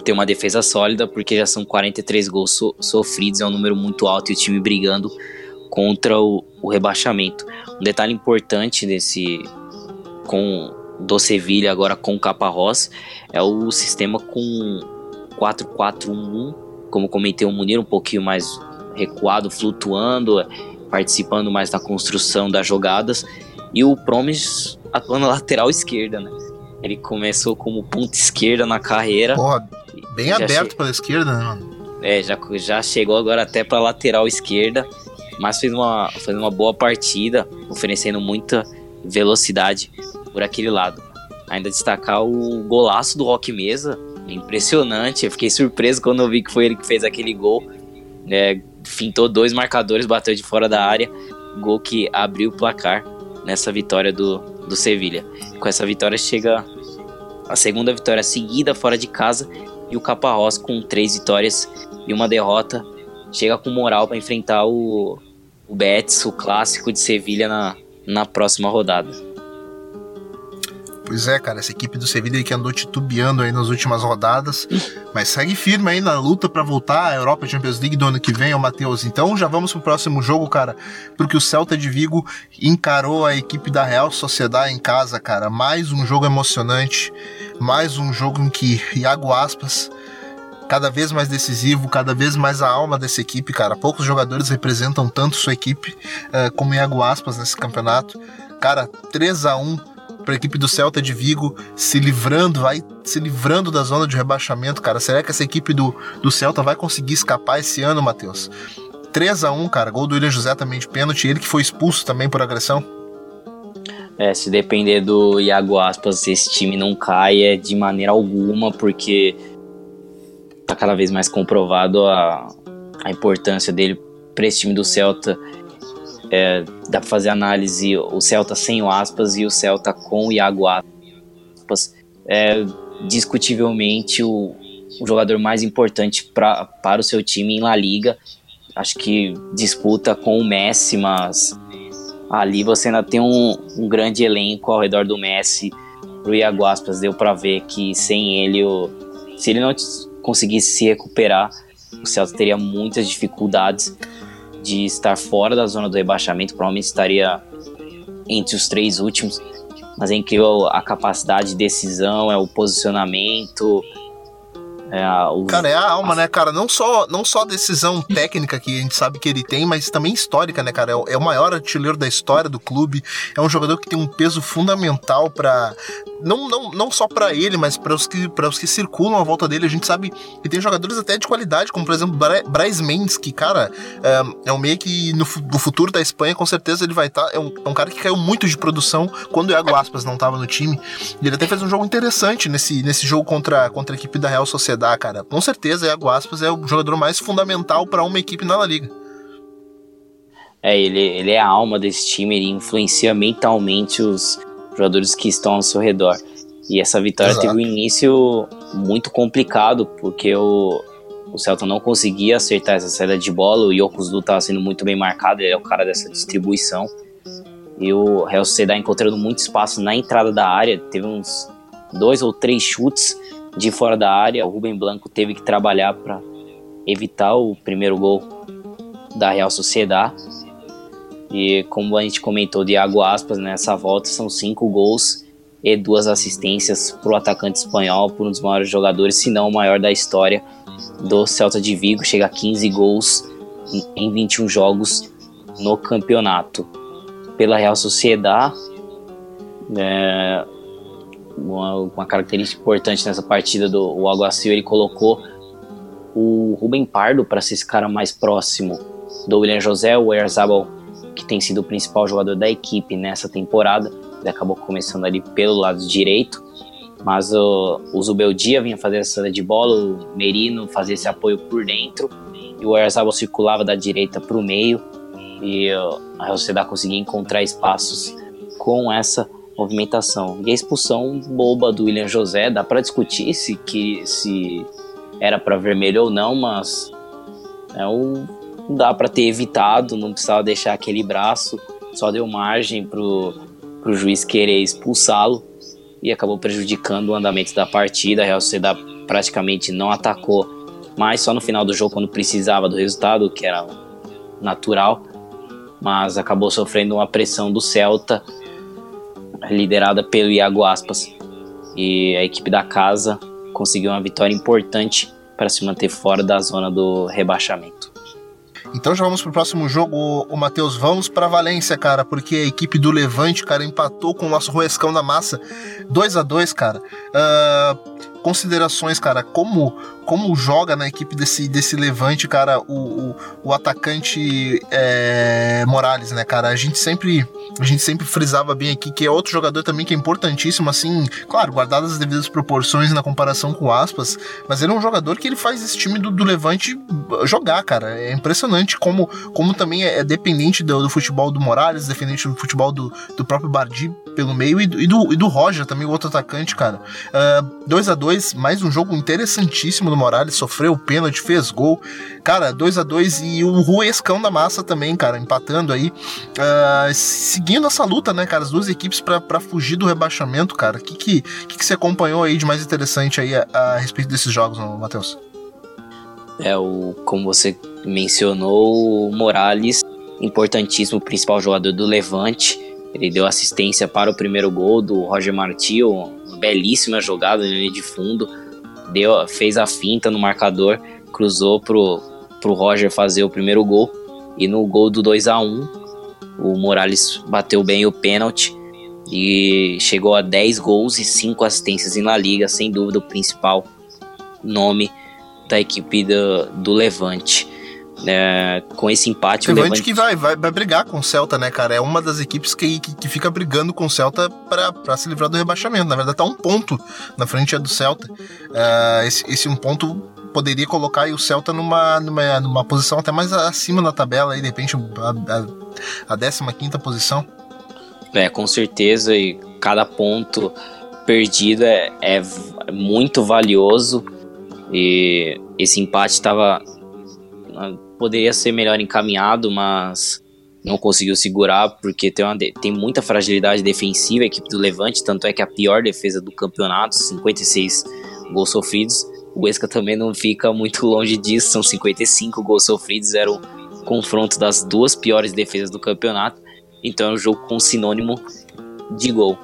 ter uma defesa sólida, porque já são 43 gols so sofridos, é um número muito alto e o time brigando contra o, o rebaixamento. Um detalhe importante desse com do Sevilha agora com Caparrós é o sistema com 4-4-1-1, como comentei o Munir um pouquinho mais recuado, flutuando, participando mais da construção das jogadas e o Promes atuando na lateral esquerda, né? Ele começou como ponta esquerda na carreira. Porra, Bem aberto che... pela esquerda, né, mano? É, já, já chegou agora até para lateral esquerda, mas fez uma, fez uma boa partida, oferecendo muita velocidade por aquele lado. Ainda destacar o golaço do Rock Mesa, impressionante. Eu fiquei surpreso quando eu vi que foi ele que fez aquele gol. É, fintou dois marcadores, bateu de fora da área, gol que abriu o placar nessa vitória do, do Sevilha. Com essa vitória chega a segunda vitória seguida fora de casa e o Caparrós com três vitórias e uma derrota chega com moral para enfrentar o, o Betis, o clássico de Sevilha na, na próxima rodada. Pois é, cara, essa equipe do Sevilla que andou titubeando aí nas últimas rodadas, mas segue firme aí na luta para voltar à Europa Champions League do ano que vem, o Matheus. Então já vamos pro próximo jogo, cara, porque o Celta de Vigo encarou a equipe da Real Sociedade em casa, cara. Mais um jogo emocionante, mais um jogo em que Iago Aspas cada vez mais decisivo, cada vez mais a alma dessa equipe, cara. Poucos jogadores representam tanto sua equipe uh, como Iago Aspas nesse campeonato. Cara, 3 a 1 para a equipe do Celta de Vigo se livrando, vai se livrando da zona de rebaixamento, cara. Será que essa equipe do, do Celta vai conseguir escapar esse ano, Matheus? 3 a 1 cara. Gol do William José também de pênalti. Ele que foi expulso também por agressão. É, se depender do Iago Aspas, esse time não caia de maneira alguma, porque tá cada vez mais comprovado a, a importância dele para esse time do Celta é, dá para fazer análise o Celta sem o Aspas e o Celta com o Iago Aspas. É discutivelmente o, o jogador mais importante pra, para o seu time em La Liga. Acho que disputa com o Messi, mas ali você ainda tem um, um grande elenco ao redor do Messi. O Iago Aspas deu para ver que sem ele, o, se ele não conseguisse se recuperar, o Celta teria muitas dificuldades de estar fora da zona do rebaixamento, provavelmente estaria entre os três últimos. Mas é incrível a capacidade de decisão, é o posicionamento, é a, o... Cara, é a alma, né, cara? Não só, não só a decisão técnica que a gente sabe que ele tem, mas também histórica, né, cara? É o, é o maior artilheiro da história do clube. É um jogador que tem um peso fundamental para não, não, não só para ele, mas para os que para os que circulam à volta dele. A gente sabe que tem jogadores até de qualidade, como por exemplo Bra Braz Mendes, que cara é, é um meio que no, no, futuro da Espanha com certeza ele vai estar. Tá, é, um, é um cara que caiu muito de produção quando o Iago Aspas não estava no time. E ele até fez um jogo interessante nesse, nesse jogo contra, contra a equipe da Real Sociedade cara. Com certeza, Iago Aspas é o jogador mais fundamental para uma equipe na La Liga. É, ele, ele é a alma desse time, ele influencia mentalmente os jogadores que estão ao seu redor. E essa vitória Exato. teve um início muito complicado, porque o, o Celta não conseguia acertar essa saída de bola, o Yokozdu estava sendo muito bem marcado, ele é o cara dessa distribuição. E o Real Sociedade encontrando muito espaço na entrada da área, teve uns dois ou três chutes de fora da área. O Rubem Blanco teve que trabalhar para evitar o primeiro gol da Real Sociedade. E como a gente comentou de Iago Aspas nessa volta, são cinco gols e duas assistências para o atacante espanhol, por um dos maiores jogadores, se não o maior da história do Celta de Vigo. Chega a 15 gols em 21 jogos no campeonato. Pela Real Sociedade, é, uma, uma característica importante nessa partida do o Alguacil, ele colocou o Rubem Pardo para ser esse cara mais próximo do William José, o Erzabal, que tem sido o principal jogador da equipe nessa temporada. Ele acabou começando ali pelo lado direito, mas o, o Zubeldia vinha fazer essa saída de bola, o Merino fazia esse apoio por dentro, e o Erzabal circulava da direita para o meio, e a Sociedade conseguia encontrar espaços com essa movimentação. E a expulsão boba do William José, dá para discutir se, que, se era para vermelho ou não, mas é um, dá para ter evitado, não precisava deixar aquele braço, só deu margem pro, pro juiz querer expulsá-lo e acabou prejudicando o andamento da partida. A Real Sociedade praticamente não atacou, mas só no final do jogo, quando precisava do resultado, que era natural, mas acabou sofrendo uma pressão do Celta liderada pelo Iago Aspas. E a equipe da casa conseguiu uma vitória importante para se manter fora da zona do rebaixamento. Então já vamos pro próximo jogo, o Matheus. Vamos para Valência, cara, porque a equipe do Levante, cara, empatou com o nosso Roescão da Massa. 2 a 2 cara. Uh, considerações, cara, como como joga na equipe desse, desse Levante, cara, o, o, o atacante é, Morales, né, cara? A gente sempre a gente sempre frisava bem aqui que é outro jogador também que é importantíssimo, assim, claro, guardadas as devidas proporções na comparação com Aspas, mas ele é um jogador que ele faz esse time do, do Levante jogar, cara. É impressionante como, como também é, é dependente do, do, futebol do Morales, dependente do futebol do, do próprio Bardi pelo meio e do, e do, Roger também, o outro atacante, cara. 2 uh, a 2 mais um jogo interessantíssimo do Morales, sofreu o pênalti, fez gol. Cara, 2 a 2 e o Ruescão da massa também, cara, empatando aí. Uh, seguindo essa luta, né, cara? As duas equipes para fugir do rebaixamento, cara. O que, que, que, que você acompanhou aí de mais interessante aí a, a respeito desses jogos, Matheus? É, o, como você mencionou, o Morales, importantíssimo, principal jogador do Levante. Ele deu assistência para o primeiro gol do Roger Martí, uma belíssima jogada de fundo. Deu, fez a finta no marcador, cruzou pro, pro Roger fazer o primeiro gol. E no gol do 2 a 1 o Morales bateu bem o pênalti e chegou a 10 gols e 5 assistências La Liga, sem dúvida o principal nome da equipe do, do Levante. É, com esse empate, Levante, o Levante que vai, vai, vai brigar com o Celta, né, cara? É uma das equipes que, que, que fica brigando com o Celta para se livrar do rebaixamento. Na verdade, tá um ponto na frente do Celta. Uh, esse, esse um ponto poderia colocar o Celta numa, numa, numa posição até mais acima na tabela, aí, de repente a, a, a 15 posição. É, com certeza, e cada ponto perdido é, é muito valioso. E esse empate estava poderia ser melhor encaminhado, mas não conseguiu segurar porque tem, uma, tem muita fragilidade defensiva a equipe do Levante, tanto é que a pior defesa do campeonato, 56 gols sofridos. O Esca também não fica muito longe disso, são 55 gols sofridos, era o confronto das duas piores defesas do campeonato. Então é um jogo com sinônimo de gol.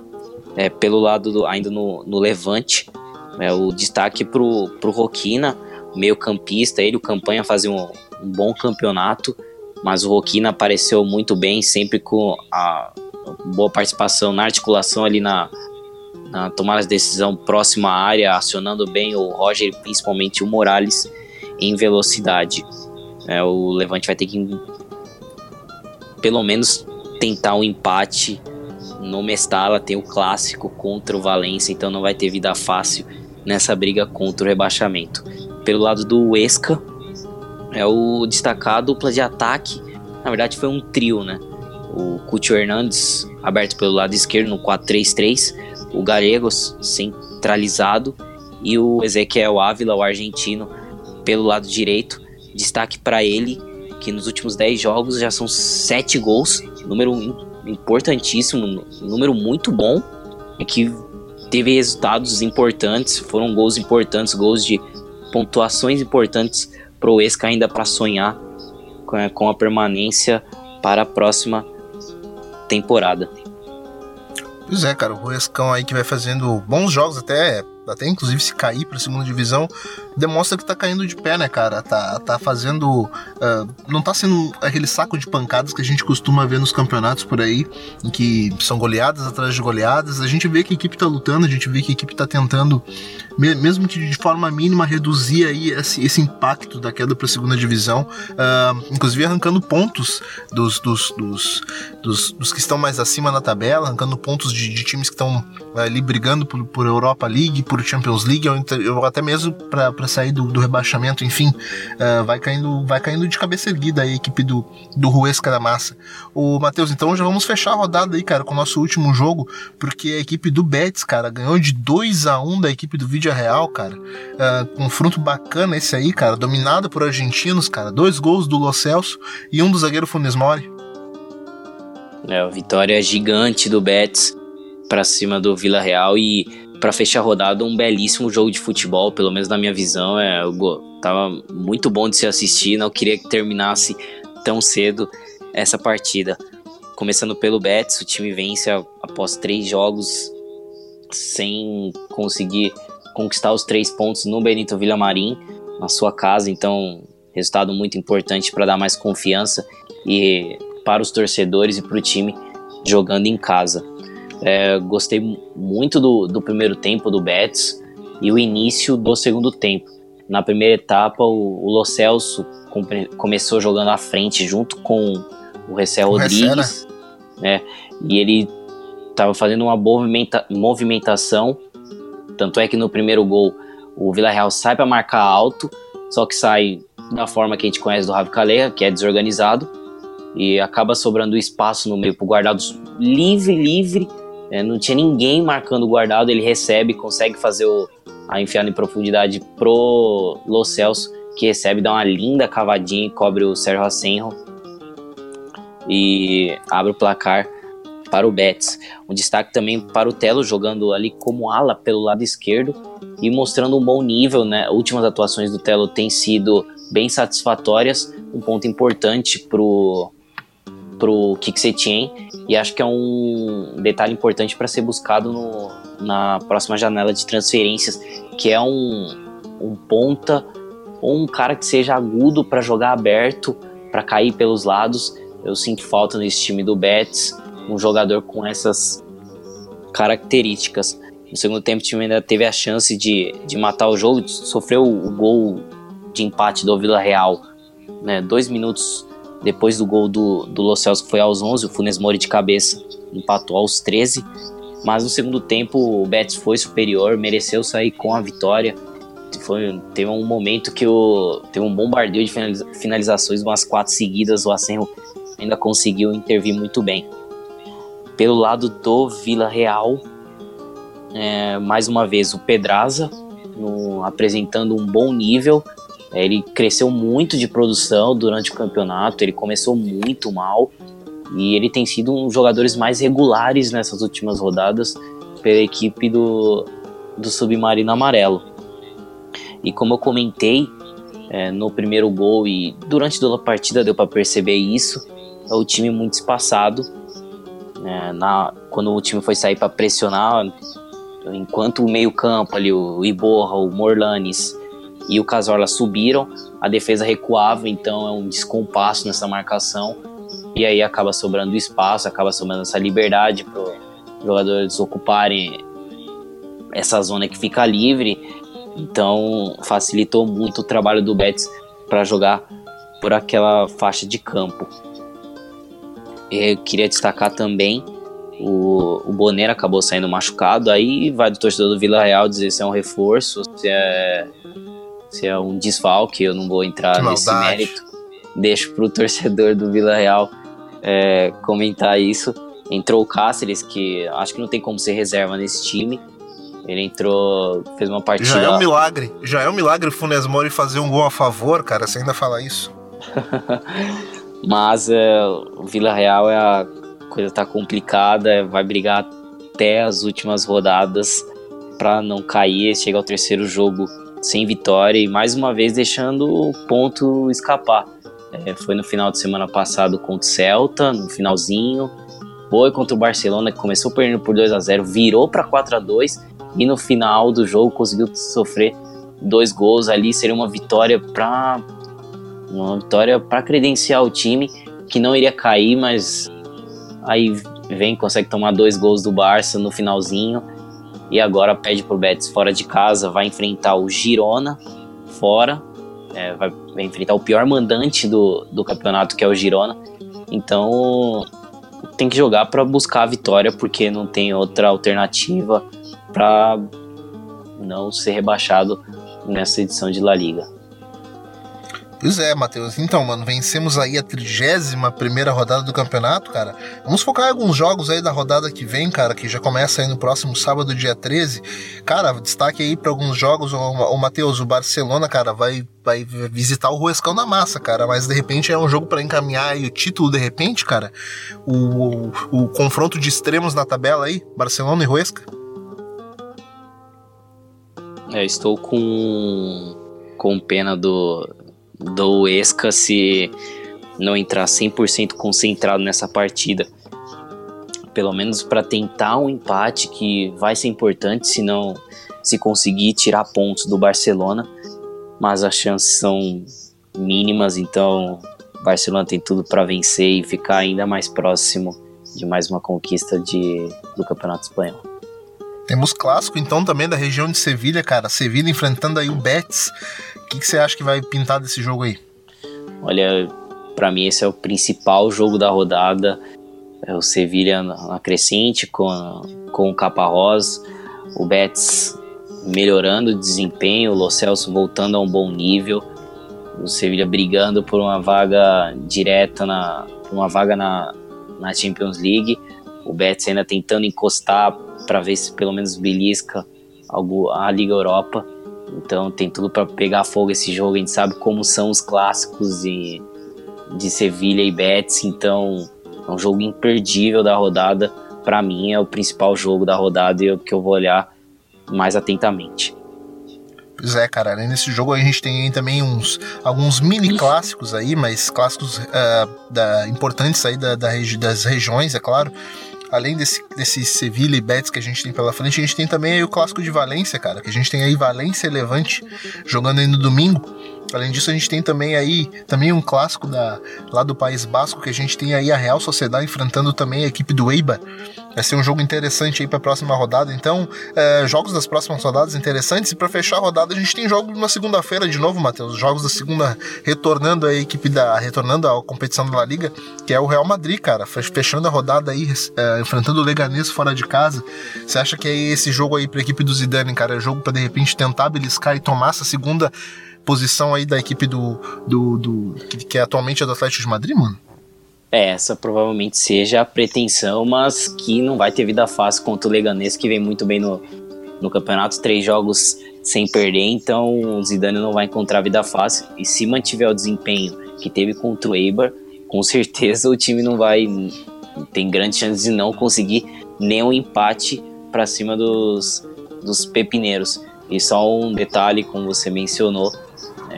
É, pelo lado do, ainda no, no Levante, é, o destaque pro, pro Roquina, meio campista, ele o Campanha fazia um, um bom campeonato, mas o Roquina apareceu muito bem, sempre com a boa participação na articulação ali na, na tomada de decisão próxima à área, acionando bem o Roger e principalmente o Morales em velocidade. É, o Levante vai ter que pelo menos tentar um empate no Mestala, tem o clássico contra o Valência, então não vai ter vida fácil nessa briga contra o rebaixamento. Pelo lado do Esca, é o destacado dupla de ataque, na verdade foi um trio, né? O Coutinho Hernandes aberto pelo lado esquerdo no 4-3-3, o Gallegos centralizado. E o Ezequiel Ávila, o argentino, pelo lado direito. Destaque para ele que nos últimos 10 jogos já são 7 gols, número importantíssimo, número muito bom, e que teve resultados importantes, foram gols importantes, gols de pontuações importantes para o Esca ainda para sonhar com a permanência para a próxima temporada. Pois é, cara, o Ruescão aí que vai fazendo bons jogos até até inclusive se cair para a segunda divisão, demonstra que tá caindo de pé, né, cara? Tá, tá fazendo. Uh, não tá sendo aquele saco de pancadas que a gente costuma ver nos campeonatos por aí, em que são goleadas atrás de goleadas. A gente vê que a equipe tá lutando, a gente vê que a equipe tá tentando, mesmo que de forma mínima, reduzir aí esse, esse impacto da queda para a segunda divisão, uh, inclusive arrancando pontos dos, dos, dos, dos, dos que estão mais acima na tabela, arrancando pontos de, de times que estão ali brigando por, por Europa League, por Champions League, ou até mesmo para sair do, do, rebaixamento, enfim, uh, vai caindo vai caindo de cabeça erguida a equipe do, do Ruesca da Massa. O Matheus, então já vamos fechar a rodada aí, cara, com o nosso último jogo, porque a equipe do Betis, cara, ganhou de 2 a 1 da equipe do Vídeo Real, cara. Uh, confronto bacana esse aí, cara, dominado por argentinos, cara. Dois gols do Lo Celso e um do zagueiro Funes Mori. É, vitória gigante do Betis para cima do Vila Real e para fechar a rodada um belíssimo jogo de futebol, pelo menos na minha visão, é, tava muito bom de se assistir, não queria que terminasse tão cedo essa partida. Começando pelo Betis, o time vence após três jogos sem conseguir conquistar os três pontos no Benito Villamarim, na sua casa, então resultado muito importante para dar mais confiança e para os torcedores e para o time jogando em casa. É, gostei muito do, do primeiro tempo do Betis e o início do segundo tempo. Na primeira etapa, o, o Lo Celso começou jogando à frente junto com o Recé Rodrigues, né? E ele estava fazendo uma movimenta movimentação, tanto é que no primeiro gol o Villarreal sai para marcar alto, só que sai da forma que a gente conhece do Ravi Caleja, que é desorganizado, e acaba sobrando espaço no meio para o guardado livre, livre, é, não tinha ninguém marcando o guardado, ele recebe, consegue fazer o, a enfiada em profundidade pro Lo Celso, que recebe, dá uma linda cavadinha e cobre o Sérgio Asenjo e abre o placar para o Betis. Um destaque também para o Telo jogando ali como ala pelo lado esquerdo e mostrando um bom nível, né? Últimas atuações do Telo têm sido bem satisfatórias, um ponto importante pro pro Kiksetien e acho que é um detalhe importante para ser buscado no, na próxima janela de transferências, que é um, um ponta ou um cara que seja agudo para jogar aberto, para cair pelos lados. Eu sinto falta nesse time do Betis um jogador com essas características. No segundo tempo, o time ainda teve a chance de, de matar o jogo, sofreu o gol de empate do Vila Real, né, dois minutos depois do gol do, do Lo Celso, que foi aos 11, o Funes Mori de cabeça empatou aos 13. Mas no segundo tempo, o Betis foi superior, mereceu sair com a vitória. Foi, teve um momento que o, teve um bombardeio de finalizações, umas quatro seguidas. O Asenro ainda conseguiu intervir muito bem. Pelo lado do Vila Real, é, mais uma vez o Pedraza no, apresentando um bom nível. Ele cresceu muito de produção durante o campeonato, ele começou muito mal e ele tem sido um dos jogadores mais regulares nessas últimas rodadas pela equipe do, do Submarino Amarelo. E como eu comentei é, no primeiro gol e durante toda a partida deu para perceber isso, é o time muito espaçado é, na, quando o time foi sair para pressionar, enquanto o meio-campo ali, o Iborra, o Morlanes e o Casorla subiram, a defesa recuava, então é um descompasso nessa marcação. E aí acaba sobrando espaço, acaba sobrando essa liberdade para os jogadores ocuparem essa zona que fica livre. Então facilitou muito o trabalho do Betis para jogar por aquela faixa de campo. Eu queria destacar também o, o Bonner acabou saindo machucado, aí vai do torcedor do Vila Real dizer se é um reforço, se é, se é um desfalque, eu não vou entrar nesse mérito. Deixo pro torcedor do Vila Real é, comentar isso. Entrou o Cáceres, que acho que não tem como ser reserva nesse time. Ele entrou, fez uma partida. Já é um milagre. Já é um milagre o Funes Mori fazer um gol a favor, cara. Você ainda fala isso. Mas é, o Vila Real é a coisa tá complicada, vai brigar até as últimas rodadas para não cair, chegar ao terceiro jogo sem vitória e mais uma vez deixando o ponto escapar. É, foi no final de semana passado contra o Celta, no finalzinho. Foi contra o Barcelona, que começou perdendo por 2 a 0 virou para 4 a 2 e no final do jogo conseguiu sofrer dois gols ali. Seria uma vitória para uma vitória para credenciar o time que não iria cair, mas aí vem, consegue tomar dois gols do Barça no finalzinho e agora pede pro Betis fora de casa, vai enfrentar o Girona fora, é, vai, vai, enfrentar o pior mandante do, do campeonato que é o Girona, então tem que jogar para buscar a vitória porque não tem outra alternativa para não ser rebaixado nessa edição de La Liga. Pois é, Matheus. Então, mano, vencemos aí a 31 primeira rodada do campeonato, cara. Vamos focar em alguns jogos aí da rodada que vem, cara, que já começa aí no próximo sábado, dia 13. Cara, destaque aí para alguns jogos. O, o Matheus, o Barcelona, cara, vai, vai visitar o Ruescão da Massa, cara. Mas de repente é um jogo para encaminhar o título, de repente, cara. O, o, o confronto de extremos na tabela aí, Barcelona e Ruesca. É, estou com, com pena do, do Esca se não entrar 100% concentrado nessa partida. Pelo menos para tentar um empate que vai ser importante se não se conseguir tirar pontos do Barcelona, mas as chances são mínimas, então o Barcelona tem tudo para vencer e ficar ainda mais próximo de mais uma conquista de, do Campeonato Espanhol. Temos clássico então também da região de Sevilha, cara. Sevilha enfrentando aí o Betis. Que, que você acha que vai pintar desse jogo aí? Olha, para mim esse é o principal jogo da rodada. É o Sevilha na crescente com, com o Caparrós, o Betis melhorando o desempenho, o Lo Celso voltando a um bom nível, o Sevilha brigando por uma vaga direta na uma vaga na, na Champions League, o Betis ainda tentando encostar para ver se pelo menos belisca algo a Liga Europa. Então tem tudo para pegar fogo esse jogo. A gente sabe como são os clássicos de, de Sevilha e Betis, então é um jogo imperdível da rodada. Para mim é o principal jogo da rodada e é o que eu vou olhar mais atentamente. Pois é, cara, nesse jogo a gente tem também uns alguns mini clássicos aí, mas clássicos uh, da, importantes aí da, da regi das regiões, é claro. Além desse, desse Sevilha e Betis que a gente tem pela frente, a gente tem também o clássico de Valência, cara, que a gente tem aí Valência e Levante jogando aí no domingo. Além disso, a gente tem também aí também um clássico da, lá do País Basco, que a gente tem aí a Real Sociedade enfrentando também a equipe do Eibar. Vai ser um jogo interessante aí para a próxima rodada. Então, é, jogos das próximas rodadas interessantes. E para fechar a rodada, a gente tem jogos na segunda-feira de novo, Matheus. Jogos da segunda retornando a equipe da. retornando à competição da La Liga, que é o Real Madrid, cara. Fechando a rodada aí, é, enfrentando o Leganês fora de casa. Você acha que é esse jogo aí para a equipe do Zidane, cara? É jogo para de repente tentar beliscar e tomar essa segunda posição aí da equipe do. do, do que, que é atualmente é do Atlético de Madrid, mano? É, essa provavelmente seja a pretensão, mas que não vai ter vida fácil contra o Leganês, que vem muito bem no, no campeonato, três jogos sem perder, então o Zidane não vai encontrar vida fácil. E se mantiver o desempenho que teve contra o Eibar, com certeza o time não vai. tem grandes chances de não conseguir nenhum empate para cima dos, dos pepineiros. E só um detalhe, como você mencionou,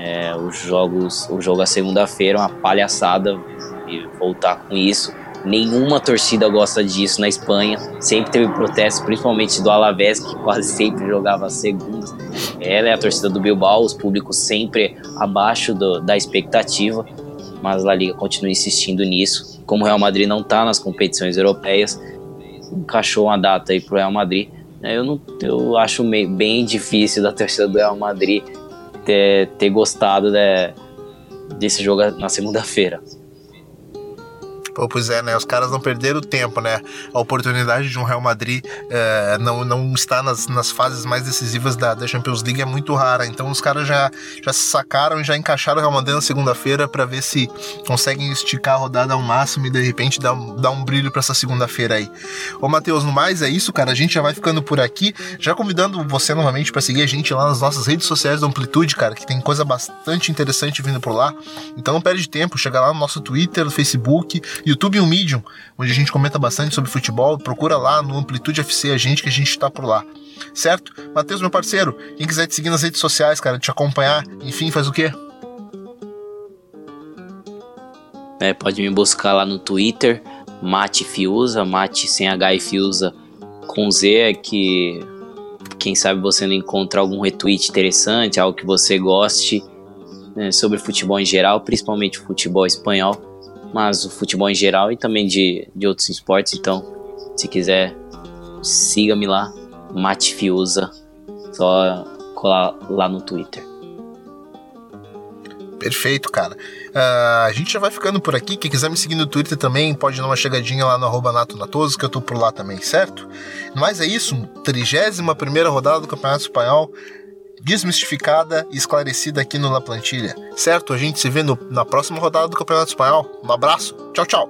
é, os jogos, o jogo a segunda-feira, uma palhaçada e voltar com isso. Nenhuma torcida gosta disso na Espanha. Sempre teve protestos, principalmente do Alavés, que quase sempre jogava segunda. Ela é a torcida do Bilbao, os públicos sempre abaixo do, da expectativa, mas a Liga continua insistindo nisso. Como o Real Madrid não está nas competições europeias, encaixou uma data aí para o Real Madrid. Eu, não, eu acho bem difícil da torcida do Real Madrid ter, ter gostado de, desse jogo na segunda-feira. Pois é, né? Os caras não perderam tempo, né? A oportunidade de um Real Madrid é, não, não estar nas, nas fases mais decisivas da, da Champions League é muito rara. Então os caras já, já sacaram e já encaixaram o Real Madrid na segunda-feira para ver se conseguem esticar a rodada ao máximo e de repente dar, dar um brilho para essa segunda-feira aí. Ô, Matheus, no mais é isso, cara. A gente já vai ficando por aqui. Já convidando você novamente para seguir a gente lá nas nossas redes sociais da Amplitude, cara, que tem coisa bastante interessante vindo por lá. Então não perde tempo, chega lá no nosso Twitter, no Facebook YouTube e o Medium, onde a gente comenta bastante sobre futebol. Procura lá no Amplitude FC a gente que a gente está por lá. Certo? Matheus, meu parceiro, quem quiser te seguir nas redes sociais, cara, te acompanhar, enfim, faz o quê? É, pode me buscar lá no Twitter, Mate Fiusa, Mate sem H e Fiusa com Z, é que quem sabe você não encontra algum retweet interessante, algo que você goste né, sobre futebol em geral, principalmente futebol espanhol mas o futebol em geral e também de, de outros esportes. Então, se quiser, siga-me lá, Mate Fiusa, só colar lá no Twitter. Perfeito, cara. Uh, a gente já vai ficando por aqui. Quem quiser me seguir no Twitter também, pode dar uma chegadinha lá no arroba Nato Natoso, que eu tô por lá também, certo? Mas é isso, 31 primeira rodada do Campeonato Espanhol desmistificada e esclarecida aqui no La Plantilha. Certo? A gente se vê no, na próxima rodada do Campeonato Espanhol. Um abraço. Tchau, tchau.